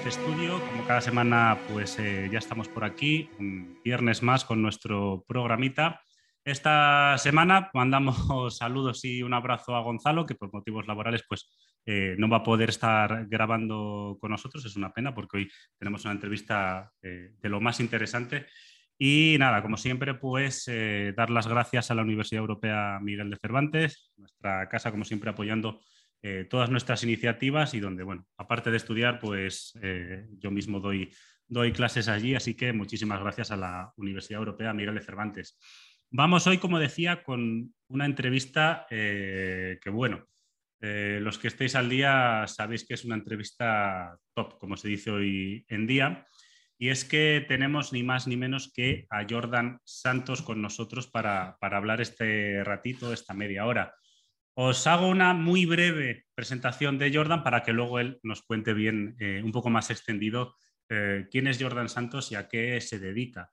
Life Studio. Como cada semana, pues eh, ya estamos por aquí, un viernes más con nuestro programita. Esta semana mandamos saludos y un abrazo a Gonzalo, que por motivos laborales pues eh, no va a poder estar grabando con nosotros. Es una pena porque hoy tenemos una entrevista eh, de lo más interesante. Y nada, como siempre, pues dar las gracias a la Universidad Europea Miguel de Cervantes, nuestra casa, como siempre, apoyando eh, todas nuestras iniciativas y donde, bueno, aparte de estudiar, pues eh, yo mismo doy, doy clases allí, así que muchísimas gracias a la Universidad Europea Miguel de Cervantes. Vamos hoy, como decía, con una entrevista eh, que, bueno, los que estéis al día sabéis que es una entrevista top, como se dice hoy en día. Y es que tenemos ni más ni menos que a Jordan Santos con nosotros para, para hablar este ratito, esta media hora. Os hago una muy breve presentación de Jordan para que luego él nos cuente bien, eh, un poco más extendido, eh, quién es Jordan Santos y a qué se dedica.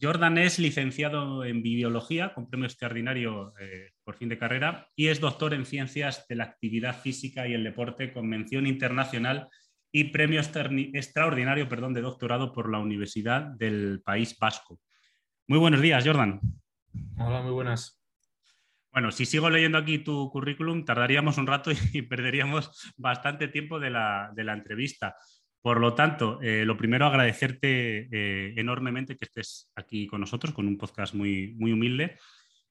Jordan es licenciado en biología con premio extraordinario eh, por fin de carrera y es doctor en ciencias de la actividad física y el deporte con mención internacional y premio extraordinario perdón, de doctorado por la Universidad del País Vasco. Muy buenos días, Jordan. Hola, muy buenas. Bueno, si sigo leyendo aquí tu currículum, tardaríamos un rato y perderíamos bastante tiempo de la, entrevista. Por lo tanto, eh, lo primero, agradecerte eh, enormemente que estés aquí con nosotros, con un podcast muy, muy humilde.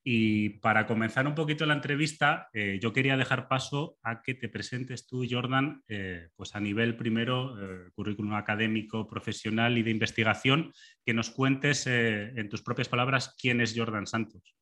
Y para comenzar un poquito la entrevista, eh, yo quería dejar paso a que te presentes tú, Jordan, pues a nivel primero, currículum académico, profesional y de investigación, que nos cuentes en tus propias palabras quién es Jordan Santos.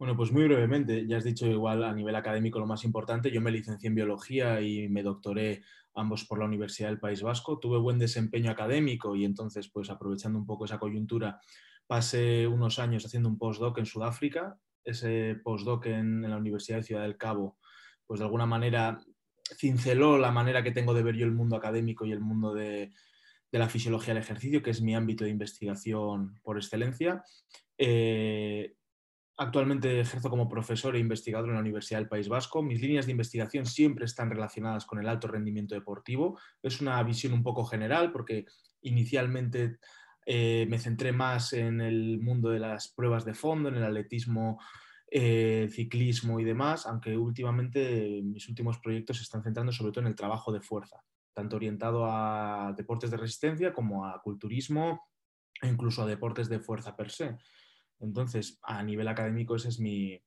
Bueno, pues muy brevemente, ya has dicho igual a nivel académico lo más importante, yo me licencié en biología y me doctoré ambos por la Universidad del País Vasco, tuve buen desempeño académico y entonces pues aprovechando un poco esa coyuntura pasé unos años haciendo un postdoc en Sudáfrica, ese postdoc en, la Universidad de Ciudad del Cabo pues de alguna manera cinceló la manera que tengo de ver yo el mundo académico y el mundo de, la fisiología del ejercicio, que es mi ámbito de investigación por excelencia. Eh, Actualmente ejerzo como profesor e investigador en la Universidad del País Vasco. Mis líneas de investigación siempre están relacionadas con el alto rendimiento deportivo. Es una visión un poco general porque inicialmente eh, me centré más en el mundo de las pruebas de fondo, en el atletismo, eh, ciclismo y demás, aunque últimamente mis últimos proyectos se están centrando sobre todo en el trabajo de fuerza, tanto orientado a deportes de resistencia como a culturismo e incluso a deportes de fuerza per se. Entonces, a nivel académico ese es mi,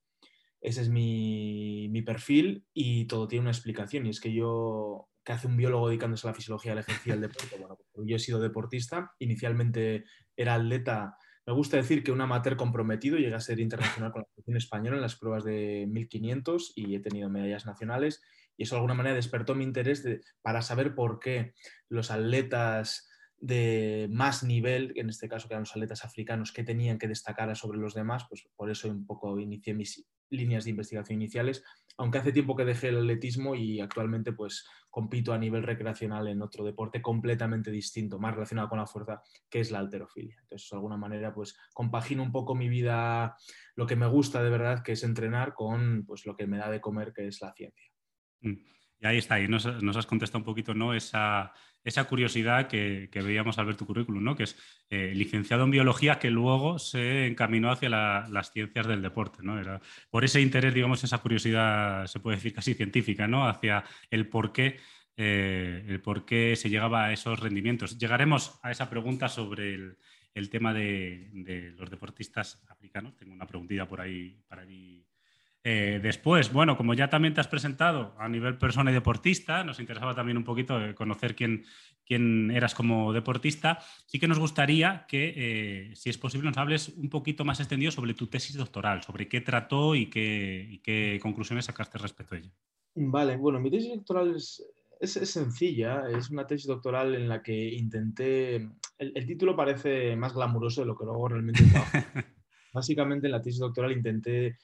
ese es mi, perfil y todo tiene una explicación. Y es que yo, ¿qué hace un biólogo dedicándose a la fisiología del ejercicio del deporte? Bueno, pues yo he sido deportista. Inicialmente era atleta. Me gusta decir que un amateur comprometido. Llegué a ser internacional con la selección española en las pruebas de 1500 y he tenido medallas nacionales. Y eso de alguna manera despertó mi interés para saber por qué los atletas de más nivel, en este caso que eran los atletas africanos que tenían que destacar sobre los demás, pues por eso un poco inicié mis líneas de investigación iniciales, aunque hace tiempo que dejé el atletismo y actualmente pues compito a nivel recreacional en otro deporte completamente distinto, más relacionado con la fuerza, que es la alterofilia. Entonces, de alguna manera, pues compagino un poco mi vida, lo que me gusta de verdad, que es entrenar, con pues lo que me da de comer, que es la ciencia. Mm. Y ahí está, y nos, nos has contestado un poquito, ¿no? Esa esa curiosidad que, veíamos al ver tu currículum, ¿no? que es eh, licenciado en biología que luego se encaminó hacia las ciencias del deporte. ¿no? Era, por ese interés, digamos, esa curiosidad, se puede decir casi científica, ¿no? hacia el por qué, eh, el por qué se llegaba a esos rendimientos. Llegaremos a esa pregunta sobre el, tema de, los deportistas africanos. Tengo una preguntita por ahí para mí eh, después, bueno, como ya también te has presentado a nivel persona y deportista, nos interesaba también un poquito eh, conocer quién, quién eras como deportista. Sí que nos gustaría que, eh, si es posible, nos hables un poquito más extendido sobre tu tesis doctoral, sobre qué trató y qué, qué conclusiones sacaste respecto a ella. Vale, bueno, mi tesis doctoral es, es, sencilla, es una tesis doctoral en la que intenté, el, el título parece más glamuroso de lo que luego realmente Básicamente en la tesis doctoral intenté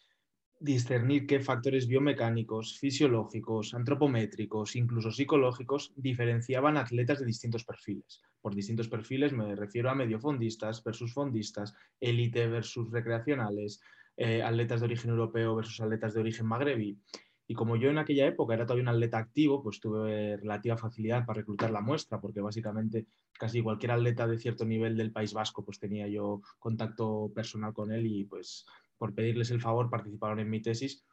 discernir qué factores biomecánicos, fisiológicos, antropométricos, incluso psicológicos diferenciaban atletas de distintos perfiles. Por distintos perfiles me refiero a mediofondistas versus fondistas, élite versus recreacionales, eh, atletas de origen europeo versus atletas de origen magrebí. Y como yo en aquella época era todavía un atleta activo, pues tuve relativa facilidad para reclutar la muestra, porque básicamente casi cualquier atleta de cierto nivel del País Vasco, pues tenía yo contacto personal con él y pues por pedirles el favor participaron en mi tesis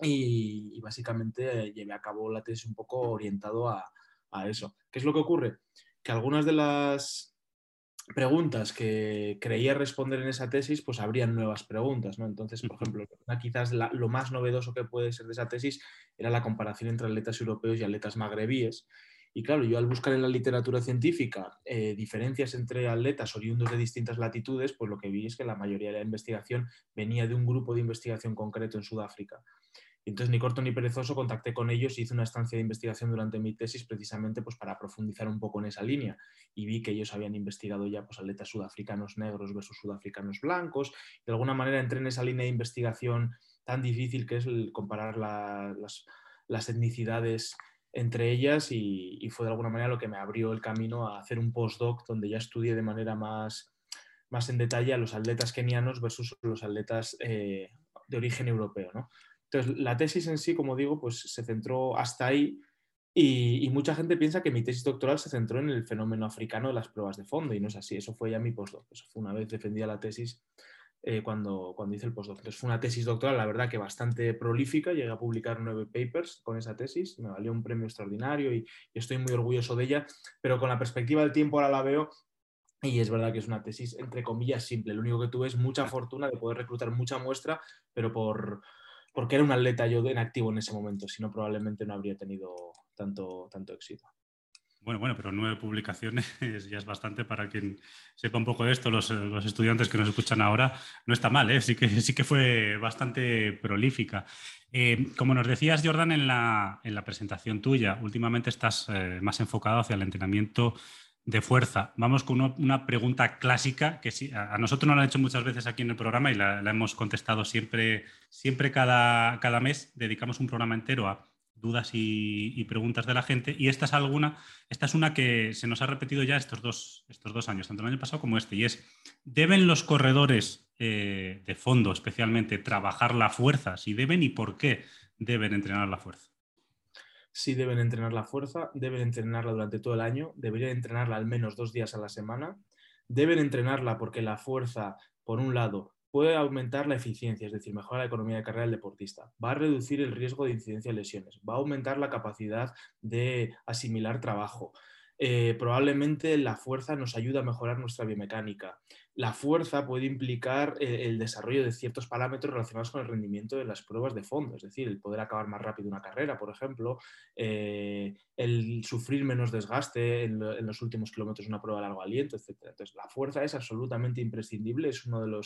y, básicamente llevé a cabo la tesis un poco orientado a, a eso. ¿Qué es lo que ocurre? Que algunas de las preguntas que creía responder en esa tesis, pues habrían nuevas preguntas, ¿no? Entonces, por ejemplo, quizás lo más novedoso que puede ser de esa tesis era la comparación entre atletas europeos y atletas magrebíes. Y claro, yo al buscar en la literatura científica eh, diferencias entre atletas oriundos de distintas latitudes, pues lo que vi es que la mayoría de la investigación venía de un grupo de investigación concreto en Sudáfrica entonces, ni corto ni perezoso, contacté con ellos y hice una estancia de investigación durante mi tesis precisamente pues, para profundizar un poco en esa línea. Y vi que ellos habían investigado ya pues, atletas sudafricanos negros versus sudafricanos blancos. De alguna manera entré en esa línea de investigación tan difícil que es comparar las, las, etnicidades entre ellas y, fue de alguna manera lo que me abrió el camino a hacer un postdoc donde ya estudié de manera más, más en detalle a los atletas kenianos versus los atletas eh, de origen europeo. ¿no? Entonces, la tesis en sí, como digo, pues se centró hasta ahí y, mucha gente piensa que mi tesis doctoral se centró en el fenómeno africano de las pruebas de fondo y no es así, eso fue ya mi postdoc, eso fue una vez defendía la tesis eh, cuando, cuando hice el postdoc. Entonces fue una tesis doctoral, la verdad que bastante prolífica, llegué a publicar nueve papers con esa tesis, me valió un premio extraordinario y, y estoy muy orgulloso de ella, pero con la perspectiva del tiempo ahora la veo y es verdad que es una tesis, entre comillas, simple. Lo único que tuve es mucha fortuna de poder reclutar mucha muestra, pero por, porque era un atleta yo en activo en ese momento, si no probablemente no habría tenido tanto, tanto éxito. Bueno, bueno, pero nueve publicaciones ya es bastante para quien sepa un poco de esto, los, estudiantes que nos escuchan ahora, no está mal, ¿eh? sí, que, sí que fue bastante prolífica. Eh, como nos decías, Jordan, en la, en la presentación tuya, últimamente estás eh, más enfocado hacia el entrenamiento de fuerza. Vamos con una, pregunta clásica que sí, a, nosotros nos la han hecho muchas veces aquí en el programa y la, hemos contestado siempre, siempre cada, cada, mes. Dedicamos un programa entero a dudas y, preguntas de la gente. Y esta es alguna, esta es una que se nos ha repetido ya estos dos, estos dos años, tanto el año pasado como este, y es, ¿deben los corredores eh, de fondo especialmente trabajar la fuerza? Si deben y por qué deben entrenar la fuerza sí deben entrenar la fuerza, deben entrenarla durante todo el año, deberían entrenarla al menos dos días a la semana, deben entrenarla porque la fuerza, por un lado, puede aumentar la eficiencia, es decir, mejora la economía de carrera del deportista, va a reducir el riesgo de incidencia de lesiones, va a aumentar la capacidad de asimilar trabajo. Eh, probablemente la fuerza nos ayuda a mejorar nuestra biomecánica, la fuerza puede implicar eh, el desarrollo de ciertos parámetros relacionados con el rendimiento de las pruebas de fondo, es decir, el poder acabar más rápido una carrera, por ejemplo, eh, el sufrir menos desgaste en, los últimos kilómetros de una prueba de largo aliento, etc. Entonces, la fuerza es absolutamente imprescindible, es una de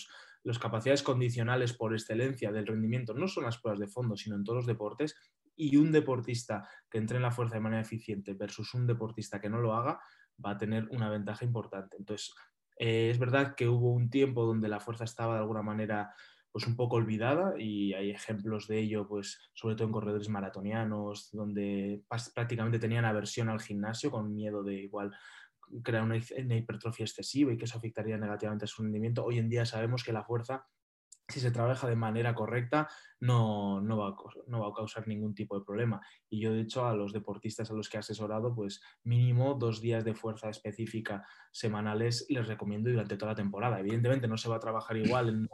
las capacidades condicionales por excelencia del rendimiento, no son las pruebas de fondo, sino en todos los deportes, y un deportista que entre en la fuerza de manera eficiente versus un deportista que no lo haga, va a tener una ventaja importante. Entonces, eh, es verdad que hubo un tiempo donde la fuerza estaba de alguna manera pues un poco olvidada y hay ejemplos de ello, pues sobre todo en corredores maratonianos, donde prácticamente tenían aversión al gimnasio con miedo de igual crear una, hipertrofia excesiva y que eso afectaría negativamente a su rendimiento. Hoy en día sabemos que la fuerza si se trabaja de manera correcta, no, no, va a, no, va a, causar ningún tipo de problema. Y yo, de hecho, a los deportistas a los que he asesorado, pues mínimo dos días de fuerza específica semanales les recomiendo durante toda la temporada. Evidentemente no se va a trabajar igual en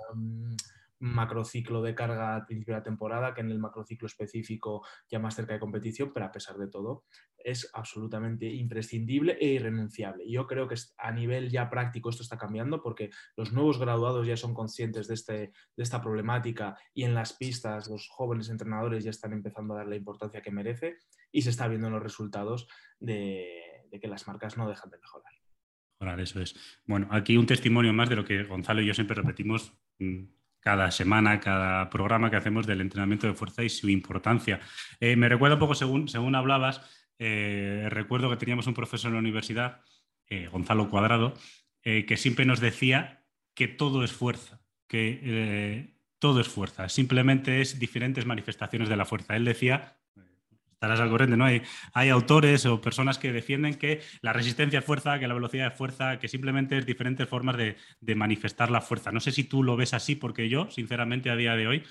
macrociclo de carga al principio de la temporada que en el macrociclo específico ya más cerca de competición, pero a pesar de todo es absolutamente imprescindible e irrenunciable. Yo creo que a nivel ya práctico esto está cambiando porque los nuevos graduados ya son conscientes de, este, de esta problemática y en las pistas los jóvenes entrenadores ya están empezando a dar la importancia que merece y se está viendo en los resultados de, que las marcas no dejan de mejorar. Mejorar, eso es. Bueno, aquí un testimonio más de lo que Gonzalo y yo siempre repetimos mm, cada semana, cada programa que hacemos del entrenamiento de fuerza y su importancia. Eh, me recuerdo un poco, según, según hablabas, eh, recuerdo que teníamos un profesor en la universidad, eh, Gonzalo Cuadrado, que siempre nos decía que todo es fuerza, que todo es fuerza, simplemente es diferentes manifestaciones de la fuerza. Él decía estarás al corriente, ¿no? Hay, hay autores o personas que defienden que la resistencia es fuerza, que la velocidad es fuerza, que simplemente es diferentes formas de, manifestar la fuerza. No sé si tú lo ves así, porque yo, sinceramente, a día de hoy,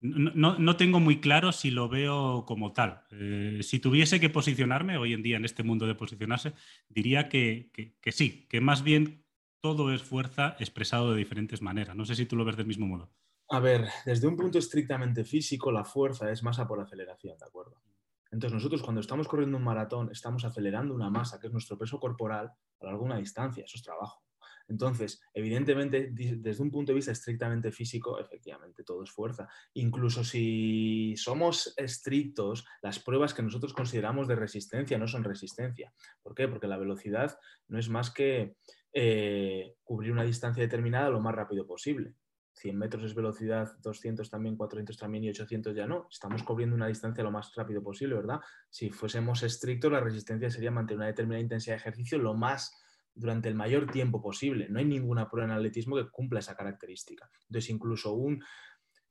no, tengo muy claro si lo veo como tal. Eh, si tuviese que posicionarme hoy en día en este mundo de posicionarse, diría que, sí, que más bien todo es fuerza expresado de diferentes maneras. No sé si tú lo ves del mismo modo. A ver, desde un punto estrictamente físico, la fuerza es masa por aceleración, ¿de acuerdo? Entonces nosotros cuando estamos corriendo un maratón estamos acelerando una masa, que es nuestro peso corporal, a lo distancia, eso es trabajo. Entonces, evidentemente, desde un punto de vista estrictamente físico, efectivamente, todo es fuerza. Incluso si somos estrictos, las pruebas que nosotros consideramos de resistencia no son resistencia. ¿Por qué? Porque la velocidad no es más que eh, cubrir una distancia determinada lo más rápido posible. 100 metros es velocidad, 200 también, 400 también y 800 ya no. Estamos cubriendo una distancia lo más rápido posible, ¿verdad? Si fuésemos estrictos, la resistencia sería mantener una determinada intensidad de ejercicio lo más durante el mayor tiempo posible. No hay ninguna prueba en atletismo que cumpla esa característica. Entonces, incluso un,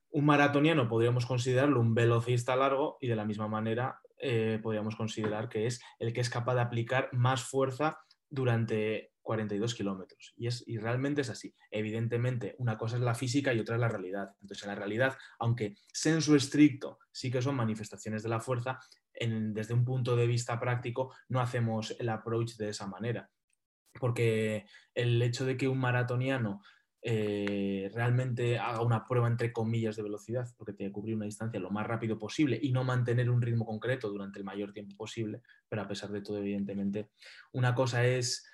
un maratoniano podríamos considerarlo un velocista largo y de la misma manera eh, podríamos considerar que es el que es capaz de aplicar más fuerza durante 42 kilómetros. Y, es, y realmente es así. Evidentemente, una cosa es la física y otra es la realidad. Entonces, en la realidad, aunque senso estricto sí que son manifestaciones de la fuerza, desde un punto de vista práctico no hacemos el approach de esa manera porque el hecho de que un maratoniano eh, realmente haga una prueba entre comillas de velocidad, porque tiene que cubrir una distancia lo más rápido posible y no mantener un ritmo concreto durante el mayor tiempo posible, pero a pesar de todo, evidentemente, una cosa es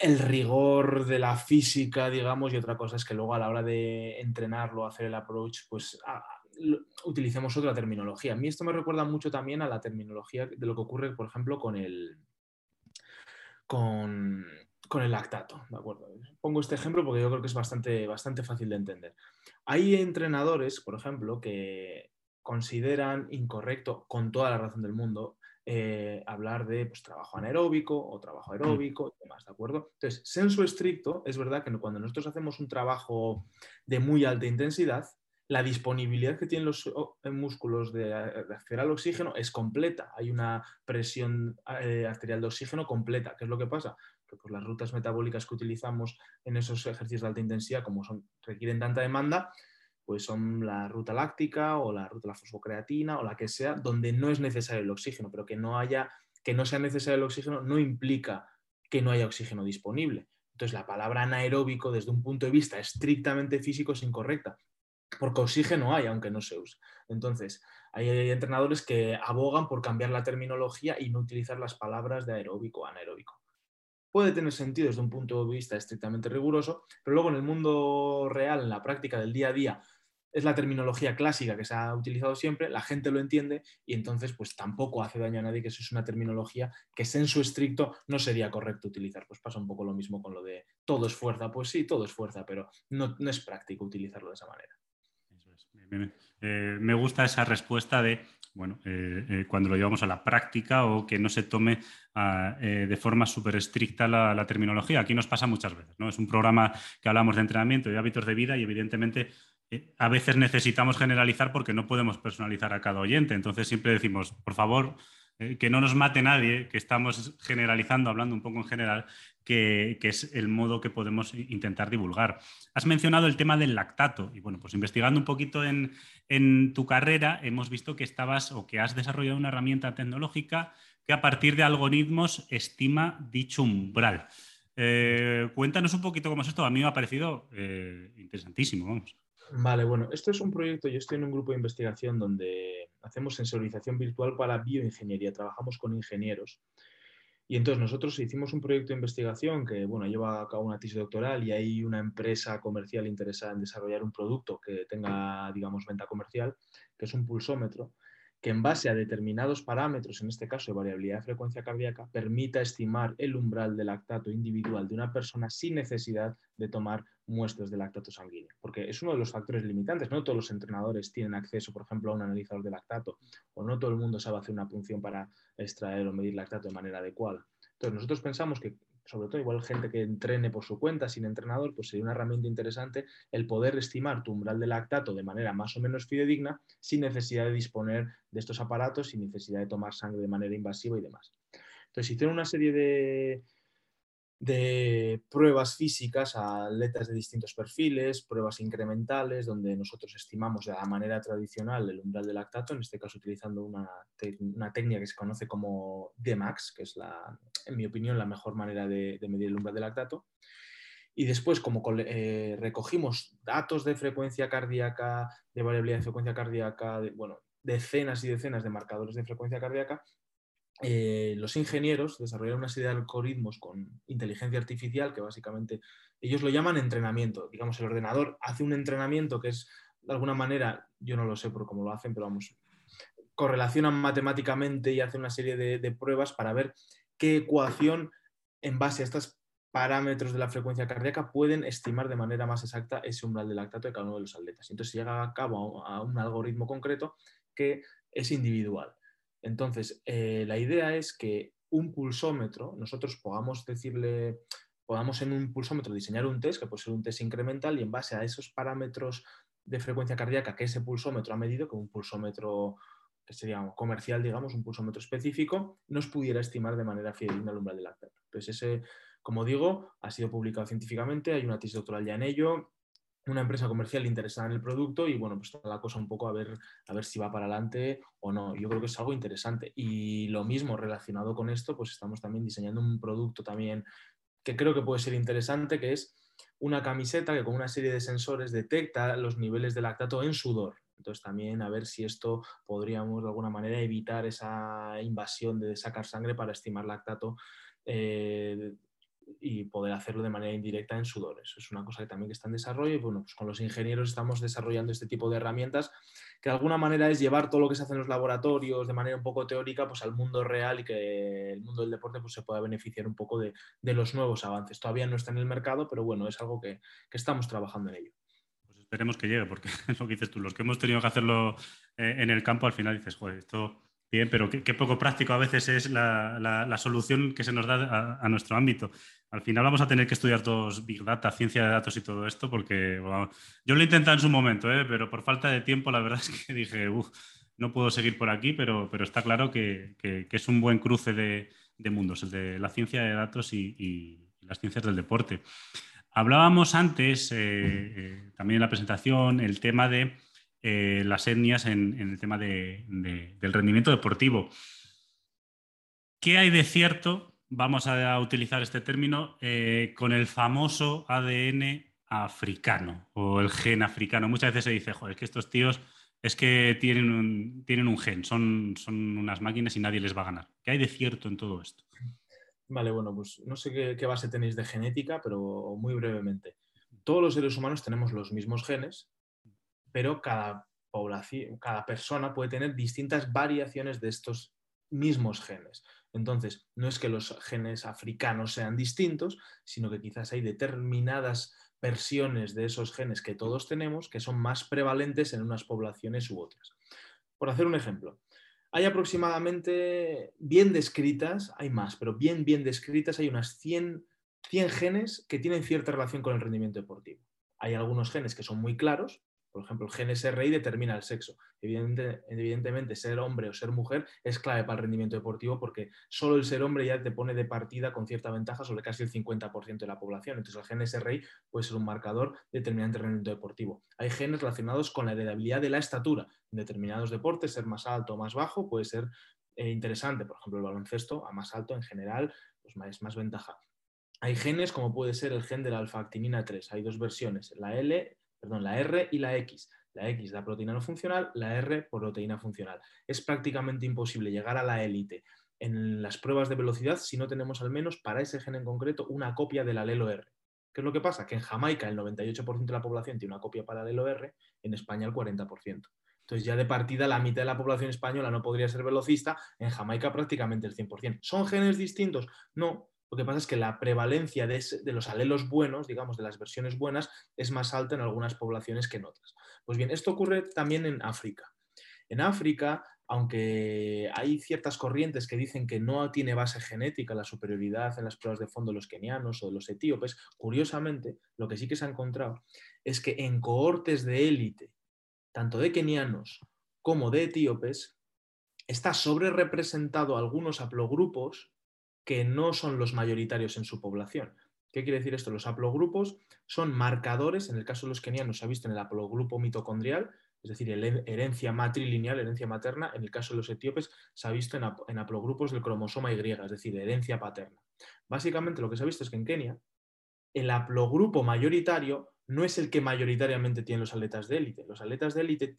el rigor de la física, digamos, y otra cosa es que luego a la hora de entrenarlo, hacer el approach, pues utilicemos otra terminología. A mí esto me recuerda mucho también a la terminología de lo que ocurre, por ejemplo, con el, con, el lactato, ¿de acuerdo? Pongo este ejemplo porque yo creo que es bastante, bastante fácil de entender. Hay entrenadores, por ejemplo, que consideran incorrecto, con toda la razón del mundo, eh, hablar de pues, trabajo anaeróbico o trabajo mm. aeróbico y demás, ¿de acuerdo? Entonces, senso estricto, es verdad que cuando nosotros hacemos un trabajo de muy alta intensidad, la disponibilidad que tienen los músculos de, acceder al oxígeno es completa. Hay una presión eh, arterial de oxígeno completa. ¿Qué es lo que pasa? Que pues, las rutas metabólicas que utilizamos en esos ejercicios de alta intensidad, como son, requieren tanta demanda, pues son la ruta láctica o la ruta de la fosfocreatina o la que sea, donde no es necesario el oxígeno, pero que no haya, que no sea necesario el oxígeno no implica que no haya oxígeno disponible. Entonces, la palabra anaeróbico, desde un punto de vista estrictamente físico, es incorrecta porque oxígeno hay, aunque no se use. Entonces, hay, entrenadores que abogan por cambiar la terminología y no utilizar las palabras de aeróbico o anaeróbico. Puede tener sentido desde un punto de vista estrictamente riguroso, pero luego en el mundo real, en la práctica del día a día, es la terminología clásica que se ha utilizado siempre, la gente lo entiende y entonces pues tampoco hace daño a nadie que eso es una terminología que en su estricto no sería correcto utilizar. Pues pasa un poco lo mismo con lo de todo es fuerza. Pues sí, todo es fuerza, pero no es práctico utilizarlo de esa manera. Eh, me gusta esa respuesta de, bueno, eh, eh, cuando lo llevamos a la práctica o que no se tome ah, de forma súper estricta la, terminología. Aquí nos pasa muchas veces, ¿no? Es un programa que hablamos de entrenamiento y hábitos de vida y evidentemente a veces necesitamos generalizar porque no podemos personalizar a cada oyente. Entonces siempre decimos, por favor, que no nos mate nadie, que estamos generalizando, hablando un poco en general, que, es el modo que podemos intentar divulgar. Has mencionado el tema del lactato y bueno, pues investigando un poquito en, tu carrera hemos visto que estabas o que has desarrollado una herramienta tecnológica que a partir de algoritmos estima dicho umbral. Eh, cuéntanos un poquito cómo es esto. A mí me ha parecido eh, interesantísimo. Vamos. Vale, bueno, esto es un proyecto, yo estoy en un grupo de investigación donde hacemos sensorización virtual para bioingeniería, trabajamos con ingenieros. Y entonces nosotros hicimos un proyecto de investigación que, bueno, lleva a cabo una tesis doctoral y hay una empresa comercial interesada en desarrollar un producto que tenga, digamos, venta comercial, que es un pulsómetro, que en base a determinados parámetros, en este caso de variabilidad de frecuencia cardíaca, permita estimar el umbral de lactato individual de una persona sin necesidad de tomar muestras de lactato sanguíneo, porque es uno de los factores limitantes. No todos los entrenadores tienen acceso, por ejemplo, a un analizador de lactato, o no todo el mundo sabe hacer una punción para extraer o medir lactato de manera adecuada. Entonces, nosotros pensamos que sobre todo igual gente que entrene por su cuenta sin entrenador, pues sería una herramienta interesante el poder estimar tu umbral de lactato de manera más o menos fidedigna sin necesidad de disponer de estos aparatos, sin necesidad de tomar sangre de manera invasiva y demás. Entonces, hicieron una serie de, de pruebas físicas a atletas de distintos perfiles, pruebas incrementales, donde nosotros estimamos de la manera tradicional el umbral de lactato, en este caso utilizando una, técnica que se conoce como DMAX, que es, la, en mi opinión, la mejor manera de, medir el umbral de lactato. Y después, como eh, recogimos datos de frecuencia cardíaca, de variabilidad de frecuencia cardíaca, bueno, decenas y decenas de marcadores de frecuencia cardíaca, eh, los ingenieros desarrollaron una serie de algoritmos con inteligencia artificial que básicamente ellos lo llaman entrenamiento. Digamos, el ordenador hace un entrenamiento que es, de alguna manera, yo no lo sé por cómo lo hacen, pero vamos, correlacionan matemáticamente y hacen una serie de, pruebas para ver qué ecuación en base a estos parámetros de la frecuencia cardíaca pueden estimar de manera más exacta ese umbral de lactato de cada uno de los atletas. Entonces se llega a cabo a un algoritmo concreto que es individual. Entonces, eh, la idea es que un pulsómetro, nosotros podamos decirle, podamos en un pulsómetro diseñar un test, que puede ser un test incremental, y en base a esos parámetros de frecuencia cardíaca que ese pulsómetro ha medido, que un pulsómetro que sería comercial, digamos, un pulsómetro específico, nos pudiera estimar de manera fidedigna el umbral de lactato. Entonces, ese, como digo, ha sido publicado científicamente, hay una tesis doctoral ya en ello, una empresa comercial interesada en el producto y bueno, pues la cosa un poco a ver, a ver si va para adelante o no. Yo creo que es algo interesante. Y lo mismo relacionado con esto, pues estamos también diseñando un producto también que creo que puede ser interesante, que es una camiseta que con una serie de sensores detecta los niveles de lactato en sudor. Entonces también a ver si esto podríamos de alguna manera evitar esa invasión de sacar sangre para estimar lactato eh, y poder hacerlo de manera indirecta en sudores. Es una cosa que también está en desarrollo y bueno, pues con los ingenieros estamos desarrollando este tipo de herramientas que de alguna manera es llevar todo lo que se hace en los laboratorios de manera un poco teórica pues al mundo real y que el mundo del deporte pues, se pueda beneficiar un poco de, los nuevos avances. Todavía no está en el mercado, pero bueno, es algo que, estamos trabajando en ello. Pues esperemos que llegue, porque es lo que dices tú, los que hemos tenido que hacerlo eh, en el campo al final dices, joder, esto Bien, pero qué, poco práctico a veces es la, solución que se nos da a, nuestro ámbito. Al final vamos a tener que estudiar todos Big Data, ciencia de datos y todo esto, porque yo lo he intentado en su momento, ¿eh? pero por falta de tiempo la verdad es que dije, no puedo seguir por aquí, pero, pero está claro que, es un buen cruce de, mundos, el de la ciencia de datos y, las ciencias del deporte. Hablábamos antes, eh, eh, también en la presentación, el tema de eh, las etnias en, el tema del rendimiento deportivo. ¿Qué hay de cierto? Vamos a utilizar este término eh, con el famoso ADN africano o el gen africano. Muchas veces se dice, joder, es que estos tíos es que tienen un, tienen un gen, son, son unas máquinas y nadie les va a ganar. ¿Qué hay de cierto en todo esto? Vale, bueno, pues no sé qué, qué, base tenéis de genética, pero muy brevemente. Todos los seres humanos tenemos los mismos genes, pero cada población, cada persona puede tener distintas variaciones de estos mismos genes. Entonces, no es que los genes africanos sean distintos, sino que quizás hay determinadas versiones de esos genes que todos tenemos que son más prevalentes en unas poblaciones u otras. Por hacer un ejemplo, hay aproximadamente, bien descritas, hay más, pero bien, bien descritas, hay unas 100, 100 genes que tienen cierta relación con el rendimiento deportivo. Hay algunos genes que son muy claros, por ejemplo, el gen SRI determina el sexo. evidentemente, ser hombre o ser mujer es clave para el rendimiento deportivo porque solo el ser hombre ya te pone de partida con cierta ventaja sobre casi el 50% de la población. Entonces, el gen SRI puede ser un marcador determinante del rendimiento deportivo. Hay genes relacionados con la heredabilidad de la estatura. En determinados deportes, ser más alto o más bajo puede ser eh, interesante. Por ejemplo, el baloncesto a más alto en general pues es más ventaja. Hay genes como puede ser el gen de la alfa-actinina 3. Hay dos versiones, la L perdón, la R y la X. La X da proteína no funcional, la R proteína funcional. Es prácticamente imposible llegar a la élite en las pruebas de velocidad si no tenemos al menos para ese gen en concreto una copia del alelo R. ¿Qué es lo que pasa? Que en Jamaica el 98% de la población tiene una copia para el alelo R, en España el 40%. Entonces ya de partida la mitad de la población española no podría ser velocista, en Jamaica prácticamente el 100%. ¿Son genes distintos? No, lo que pasa es que la prevalencia de, los alelos buenos, digamos, de las versiones buenas, es más alta en algunas poblaciones que en otras. Pues bien, esto ocurre también en África. En África, aunque hay ciertas corrientes que dicen que no tiene base genética la superioridad en las pruebas de fondo de los kenianos o de los etíopes, curiosamente, lo que sí que se ha encontrado es que en cohortes de élite, tanto de kenianos como de etíopes, está sobre representado algunos haplogrupos que no son los mayoritarios en su población. ¿Qué quiere decir esto? Los haplogrupos son marcadores, en el caso de los kenianos se ha visto en el haplogrupo mitocondrial, es decir, herencia matrilineal, herencia materna, en el caso de los etíopes se ha visto en, haplogrupos del cromosoma Y, es decir, herencia paterna. Básicamente lo que se ha visto es que en Kenia el haplogrupo mayoritario no es el que mayoritariamente tienen los atletas de élite. Los atletas de élite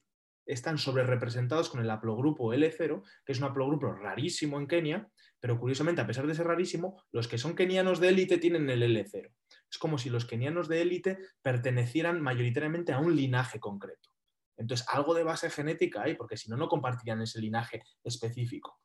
están sobre representados con el haplogrupo L0, que es un haplogrupo rarísimo en Kenia, pero curiosamente, a pesar de ser rarísimo, los que son kenianos de élite tienen el L0. Es como si los kenianos de élite pertenecieran mayoritariamente a un linaje concreto. Entonces, algo de base genética hay, porque si no, no compartirían ese linaje específico.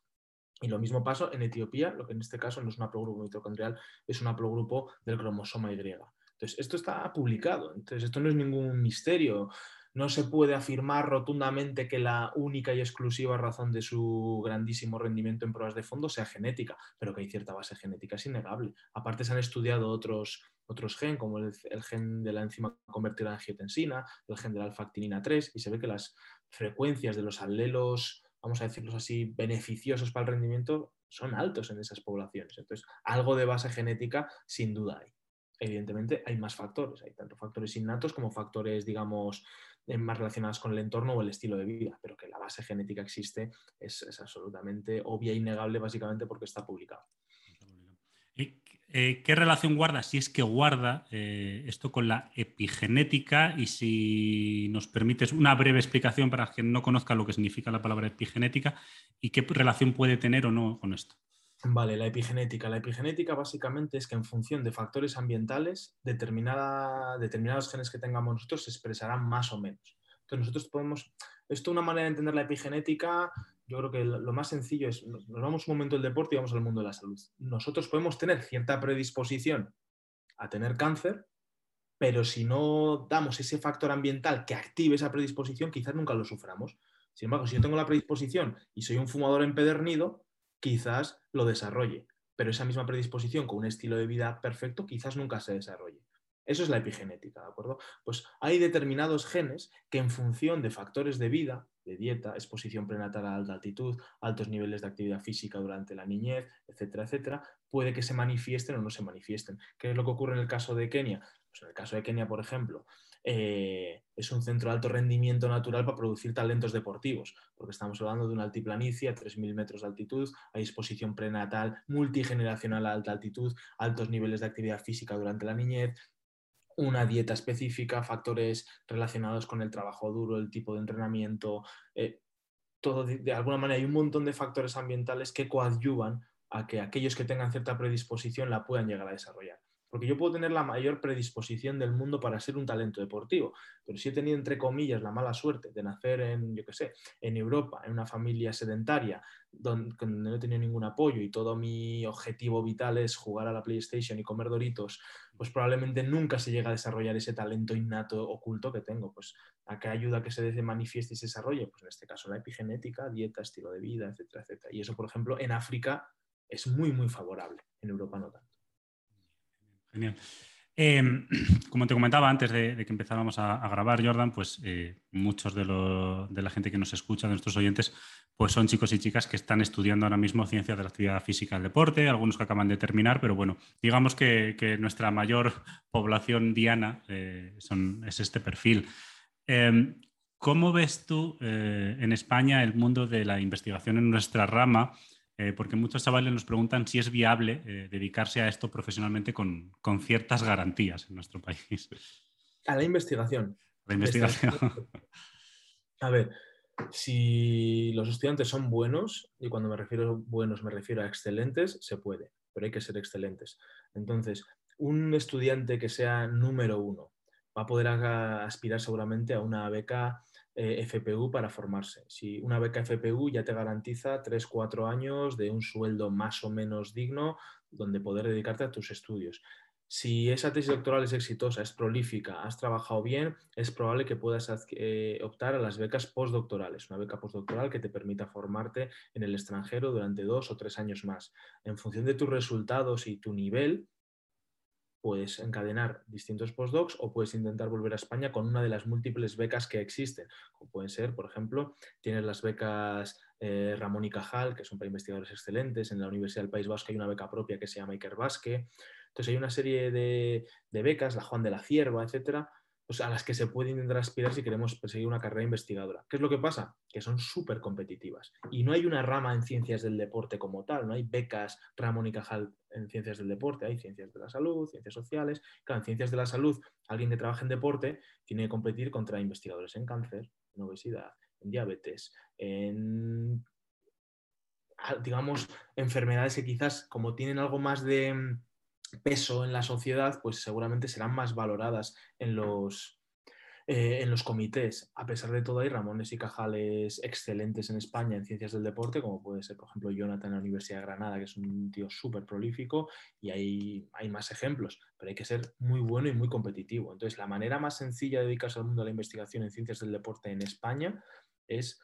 Y lo mismo pasa en Etiopía, lo que en este caso no es un haplogrupo mitocondrial, es un haplogrupo del cromosoma Y. Entonces, esto está publicado, entonces esto no es ningún misterio. No se puede afirmar rotundamente que la única y exclusiva razón de su grandísimo rendimiento en pruebas de fondo sea genética, pero que hay cierta base genética, es innegable. Aparte se han estudiado otros, otros genes, como el, gen de la enzima convertida en angiotensina, el gen de la alfactinina 3, y se ve que las frecuencias de los alelos vamos a decirlos así, beneficiosos para el rendimiento son altos en esas poblaciones. Entonces, algo de base genética sin duda hay. Evidentemente hay más factores, hay tanto factores innatos como factores, digamos, más relacionados con el entorno o el estilo de vida, pero que la base genética existe es, es absolutamente obvia e innegable básicamente porque está publicado. Eh, ¿Qué relación guarda, si es que guarda eh, esto con la epigenética? Y si nos permites una breve explicación para quien no conozca lo que significa la palabra epigenética y qué relación puede tener o no con esto. Vale, la epigenética. La epigenética básicamente es que en función de factores ambientales, determinados genes que tengamos nosotros se expresarán más o menos. Entonces nosotros podemos, esto es una manera de entender la epigenética yo creo que lo más sencillo es, nos vamos un momento del deporte y vamos al mundo de la salud. Nosotros podemos tener cierta predisposición a tener cáncer, pero si no damos ese factor ambiental que active esa predisposición, quizás nunca lo suframos. Sin embargo, si yo tengo la predisposición y soy un fumador empedernido, quizás lo desarrolle, pero esa misma predisposición con un estilo de vida perfecto quizás nunca se desarrolle. Eso es la epigenética, ¿de acuerdo? Pues hay determinados genes que en función de factores de vida, de dieta, exposición prenatal a alta altitud, altos niveles de actividad física durante la niñez, etcétera, etcétera, puede que se manifiesten o no se manifiesten. ¿Qué es lo que ocurre en el caso de Kenia? Pues en el caso de Kenia, por ejemplo, eh, es un centro de alto rendimiento natural para producir talentos deportivos, porque estamos hablando de una altiplanicie a 3.000 metros de altitud, hay exposición prenatal multigeneracional a alta altitud, altos niveles de actividad física durante la niñez, una dieta específica, factores relacionados con el trabajo duro, el tipo de entrenamiento, eh, todo de, alguna manera hay un montón de factores ambientales que coadyuvan a que aquellos que tengan cierta predisposición la puedan llegar a desarrollar. Porque yo puedo tener la mayor predisposición del mundo para ser un talento deportivo, pero si he tenido, entre comillas, la mala suerte de nacer en, yo qué sé, en Europa, en una familia sedentaria, donde, no he tenido ningún apoyo y todo mi objetivo vital es jugar a la PlayStation y comer doritos, pues probablemente nunca se llega a desarrollar ese talento innato oculto que tengo. Pues a qué ayuda que se manifieste y se desarrolle, pues en este caso la epigenética, dieta, estilo de vida, etcétera, etcétera. Y eso, por ejemplo, en África es muy, muy favorable, en Europa no tanto. Genial. Em, como te comentaba antes de, que empezáramos a, grabar, Jordan, pues eh, muchos de, la gente que nos escucha, de nuestros oyentes, pues son chicos y chicas que están estudiando ahora mismo ciencias de la actividad física del deporte, algunos que acaban de terminar, pero bueno, digamos que, nuestra mayor población diana eh, es este perfil. Em, ¿Cómo ves tú eh, en España el mundo de la investigación en nuestra rama? Eh, porque muchos chavales nos preguntan si es viable eh, dedicarse a esto profesionalmente con, ciertas garantías en nuestro país. A la investigación. La investigación. A ver, si los estudiantes son buenos, y cuando me refiero a buenos me refiero a excelentes, se puede, pero hay que ser excelentes. Entonces, un estudiante que sea número uno va a poder aspirar seguramente a una beca eh, FPU para formarse. Si una beca FPU ya te garantiza 3-4 años de un sueldo más o menos digno donde poder dedicarte a tus estudios. Si esa tesis doctoral es exitosa, es prolífica, has trabajado bien, es probable que puedas eh, optar a las becas postdoctorales, una beca postdoctoral que te permita formarte en el extranjero durante dos o tres años más. En función de tus resultados y tu nivel, puedes encadenar distintos postdocs o puedes intentar volver a España con una de las múltiples becas que existen. Pueden ser, por ejemplo, tienes las becas eh, Ramón y Cajal, que son para investigadores excelentes. En la Universidad del País Vasco hay una beca propia que se llama Iker Basque. Entonces hay una serie de, de becas, la Juan de la Cierva, etcétera, pues, a las que se puede intentar aspirar si queremos perseguir una carrera investigadora. ¿Qué es lo que pasa? Que son súper competitivas. Y no hay una rama en ciencias del deporte como tal, no hay becas Ramón y Cajal en ciencias del deporte, hay ciencias de la salud, ciencias sociales. Claro, en ciencias de la salud, alguien que trabaja en deporte tiene que competir contra investigadores en cáncer, en obesidad, en diabetes, en digamos, enfermedades que quizás como tienen algo más de peso en la sociedad, pues seguramente serán más valoradas en los, eh, en los comités. A pesar de todo, hay Ramones y Cajales excelentes en España en ciencias del deporte, como puede ser, por ejemplo, Jonathan en la Universidad de Granada, que es un tío súper prolífico, y hay, hay más ejemplos, pero hay que ser muy bueno y muy competitivo. Entonces, la manera más sencilla de dedicarse al mundo de la investigación en ciencias del deporte en España es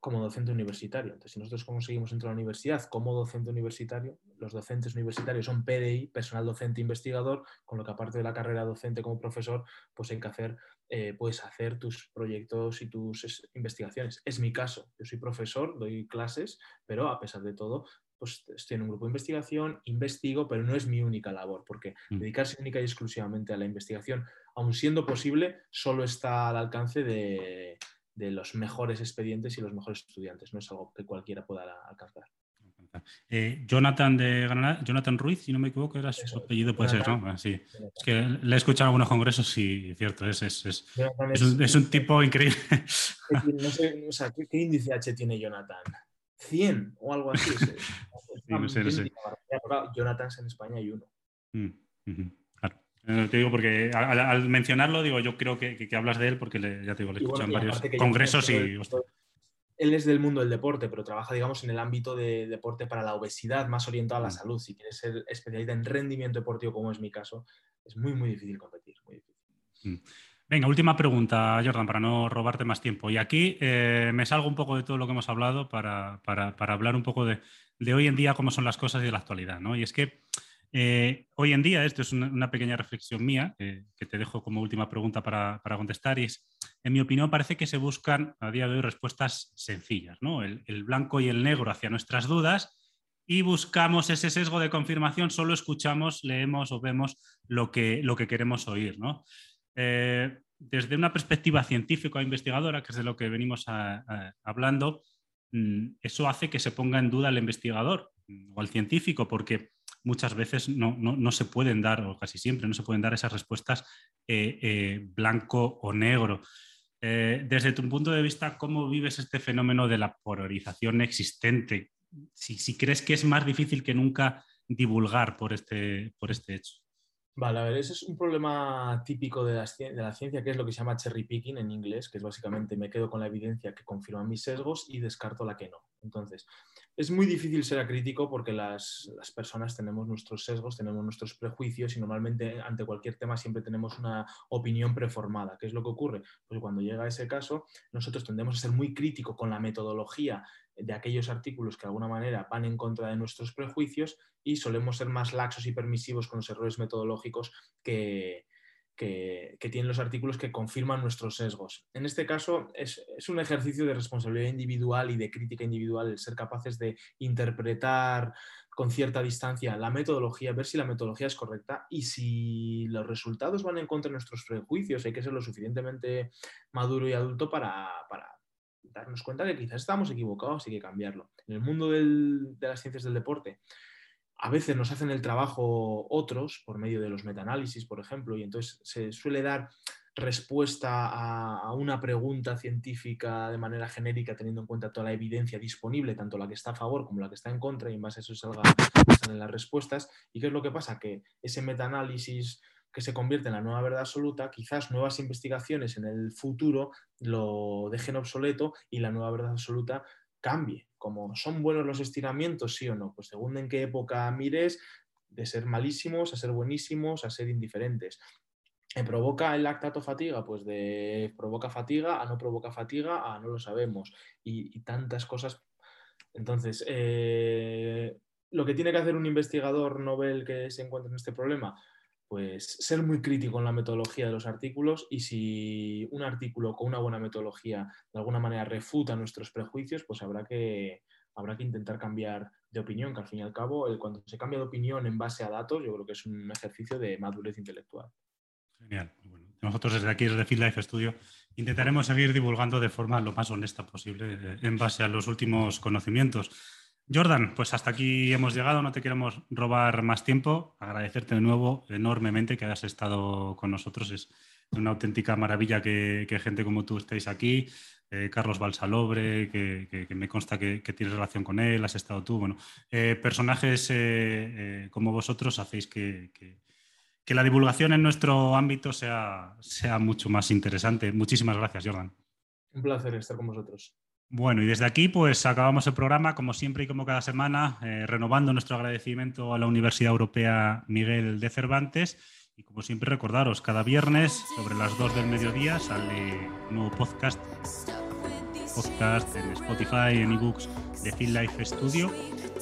como docente universitario. Entonces, si nosotros conseguimos entrar a la universidad como docente universitario, los docentes universitarios son PDI, personal docente investigador, con lo que aparte de la carrera docente como profesor, pues hay que hacer, eh, puedes hacer tus proyectos y tus investigaciones. Es mi caso, yo soy profesor, doy clases, pero a pesar de todo, pues estoy en un grupo de investigación, investigo, pero no es mi única labor, porque mm. dedicarse única y exclusivamente a la investigación, aun siendo posible, solo está al alcance de de los mejores expedientes y los mejores estudiantes. No es algo que cualquiera pueda alcanzar. Eh, Jonathan de Granada, Jonathan Ruiz, si no me equivoco, era su apellido, puede ser, ¿no? Ah, sí. Es que le he escuchado en algunos congresos y cierto, es, es, es, es un, tipo increíble. No sé, o sea, ¿qué, índice H tiene Jonathan? 100 o algo así. no sé, no sé. Jonathan en España hay uno. Mm, eh, te digo porque al, mencionarlo, digo, yo creo que, hablas de él porque ya te digo, le he escuchado en varios congresos y... Él es del mundo del deporte, pero trabaja, digamos, en el ámbito de deporte para la obesidad, más orientado a la mm. salud. Si quieres ser especialista en rendimiento deportivo, como es mi caso, es muy, muy difícil competir. Mm. Venga, última pregunta, Jordan, para no robarte más tiempo. Y aquí eh, me salgo un poco de todo lo que hemos hablado para, hablar un poco de, de, hoy en día, cómo son las cosas y de la actualidad. ¿no? Y es que eh, hoy en día, esto es una, pequeña reflexión mía que te dejo como última pregunta para, contestar, y es, en mi opinión, parece que se buscan a día de hoy respuestas sencillas, ¿no? el, blanco y el negro hacia nuestras dudas y buscamos ese sesgo de confirmación, solo escuchamos, leemos o vemos lo que, lo que queremos oír. ¿no? Eh, desde una perspectiva científica o investigadora, que es de lo que venimos hablando, mm, eso hace que se ponga en duda el investigador o el científico, porque muchas veces no, se pueden dar, o casi siempre no se pueden dar esas respuestas eh, eh, blanco o negro. Eh, desde tu punto de vista, ¿cómo vives este fenómeno de la polarización existente? Si, crees que es más difícil que nunca divulgar por este, por este hecho. Vale, a ver, ese es un problema típico de la, de la, ciencia, que es lo que se llama cherry picking en inglés, que es básicamente me quedo con la evidencia que confirma mis sesgos y descarto la que no. Entonces, es muy difícil ser acrítico porque las, personas tenemos nuestros sesgos, tenemos nuestros prejuicios y normalmente ante cualquier tema siempre tenemos una opinión preformada. ¿Qué es lo que ocurre? Pues cuando llega ese caso, nosotros tendemos a ser muy críticos con la metodología de aquellos artículos que de alguna manera van en contra de nuestros prejuicios y solemos ser más laxos y permisivos con los errores metodológicos que, que, tienen los artículos que confirman nuestros sesgos. En este caso, es, un ejercicio de responsabilidad individual y de crítica individual el ser capaces de interpretar con cierta distancia la metodología, ver si la metodología es correcta y si los resultados van en contra de nuestros prejuicios, hay que ser lo suficientemente maduro y adulto para, darnos cuenta que quizás estamos equivocados y hay que cambiarlo. En el mundo de las ciencias del deporte, a veces nos hacen el trabajo otros por medio de los metaanálisis, por ejemplo, y entonces se suele dar respuesta a, una pregunta científica de manera genérica teniendo en cuenta toda la evidencia disponible, tanto la que está a favor como la que está en contra, y en base a eso salgan las respuestas. ¿Y qué es lo que pasa? Que ese metaanálisis que se convierte en la nueva verdad absoluta, quizás nuevas investigaciones en el futuro lo dejen obsoleto y la nueva verdad absoluta cambie. Como son buenos los estiramientos, sí o no, pues según en qué época mires, de ser malísimos a ser buenísimos, a ser indiferentes. ¿Me ¿Provoca el lactato fatiga? Pues de provoca fatiga a no provoca fatiga a no lo sabemos. Y, tantas cosas. Entonces, eh, lo que tiene que hacer un investigador novel que se encuentra en este problema, pues ser muy crítico en la metodología de los artículos y si un artículo con una buena metodología de alguna manera refuta nuestros prejuicios, pues habrá que, habrá que intentar cambiar de opinión, que al fin y al cabo, cuando se cambia de opinión en base a datos, yo creo que es un ejercicio de madurez intelectual. Genial. nosotros desde aquí, desde Field Life Studio, intentaremos seguir divulgando de forma lo más honesta posible eh, en base a los últimos conocimientos. Jordan, pues hasta aquí hemos llegado, no te queremos robar más tiempo, agradecerte de nuevo enormemente que hayas estado con nosotros, es una auténtica maravilla que, gente como tú estéis aquí, eh, Carlos Balsalobre, que, me consta que, tienes relación con él, has estado tú, bueno, eh, personajes eh, como vosotros hacéis que, la divulgación en nuestro ámbito sea, sea mucho más interesante. Muchísimas gracias, Jordan. Un placer estar con vosotros. Bueno, y desde aquí pues acabamos el programa, como siempre y como cada semana, eh, renovando nuestro agradecimiento a la Universidad Europea Miguel de Cervantes. Y como siempre recordaros, cada viernes sobre las 2 del mediodía sale un nuevo podcast, podcast en Spotify, en ebooks de Field Life Studio.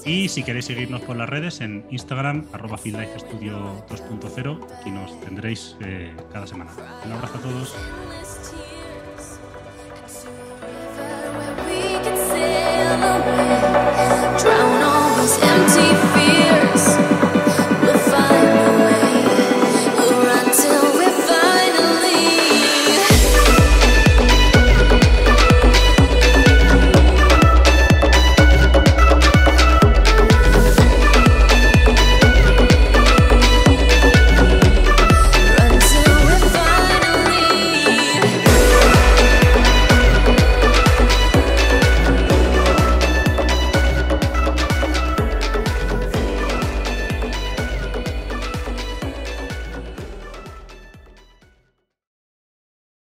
Y si queréis seguirnos por las redes, en Instagram, arroba Field Studio 2.0, aquí nos tendréis eh, cada semana. Un abrazo a todos.